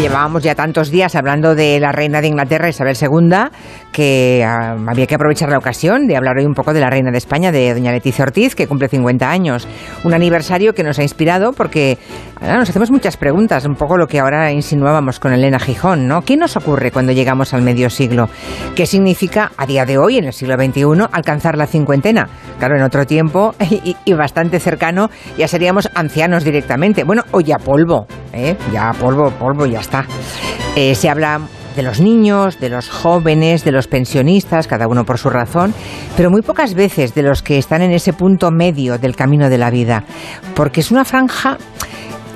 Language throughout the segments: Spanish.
Llevábamos ya tantos días hablando de la reina de Inglaterra, Isabel II, que ah, había que aprovechar la ocasión de hablar hoy un poco de la reina de España, de doña Leticia Ortiz, que cumple 50 años. Un aniversario que nos ha inspirado porque ah, nos hacemos muchas preguntas, un poco lo que ahora insinuábamos con Elena Gijón, ¿no? ¿Qué nos ocurre cuando llegamos al medio siglo? ¿Qué significa a día de hoy, en el siglo XXI, alcanzar la cincuentena? Claro, en otro tiempo y, y bastante cercano ya seríamos ancianos directamente. Bueno, o ya polvo, ¿eh? Ya polvo, polvo, ya está. Eh, se habla de los niños, de los jóvenes, de los pensionistas, cada uno por su razón, pero muy pocas veces de los que están en ese punto medio del camino de la vida, porque es una franja...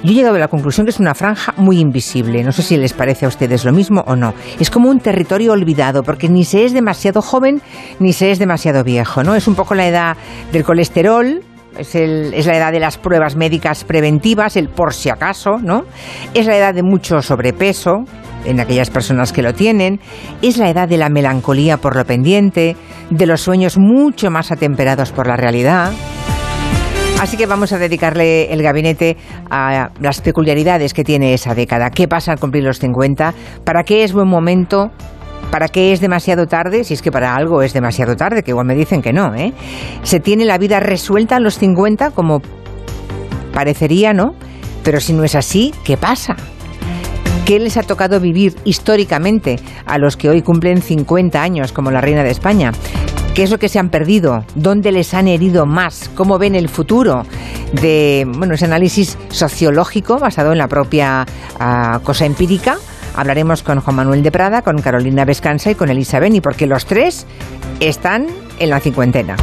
Yo he llegado a la conclusión que es una franja muy invisible. No sé si les parece a ustedes lo mismo o no. Es como un territorio olvidado, porque ni se es demasiado joven ni se es demasiado viejo, ¿no? Es un poco la edad del colesterol, es, el, es, la edad de las pruebas médicas preventivas, el por si acaso, ¿no? Es la edad de mucho sobrepeso en aquellas personas que lo tienen, es la edad de la melancolía por lo pendiente, de los sueños mucho más atemperados por la realidad. Así que vamos a dedicarle el gabinete a las peculiaridades que tiene esa década. ¿Qué pasa al cumplir los 50? ¿Para qué es buen momento? ¿Para qué es demasiado tarde? Si es que para algo es demasiado tarde, que igual me dicen que no, ¿eh? ¿Se tiene la vida resuelta a los 50 como parecería, no? Pero si no es así, ¿qué pasa? ¿Qué les ha tocado vivir históricamente a los que hoy cumplen 50 años como la reina de España? ¿Qué es lo que se han perdido? ¿Dónde les han herido más? ¿Cómo ven el futuro? De bueno, ese análisis sociológico basado en la propia uh, cosa empírica. Hablaremos con Juan Manuel de Prada, con Carolina Vescanza y con Elisa Beni, porque los tres están en la cincuentena.